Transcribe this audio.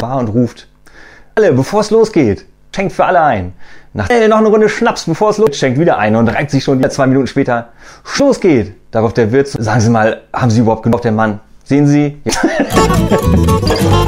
Bar und ruft, alle, bevor es losgeht, schenkt für alle ein. Nach äh, noch eine Runde Schnaps, bevor es losgeht, schenkt wieder ein und reibt sich schon wieder zwei Minuten später, Schluss geht. Darauf der Wirt, sagen Sie mal, haben Sie überhaupt genug, der Mann? Sehen Sie?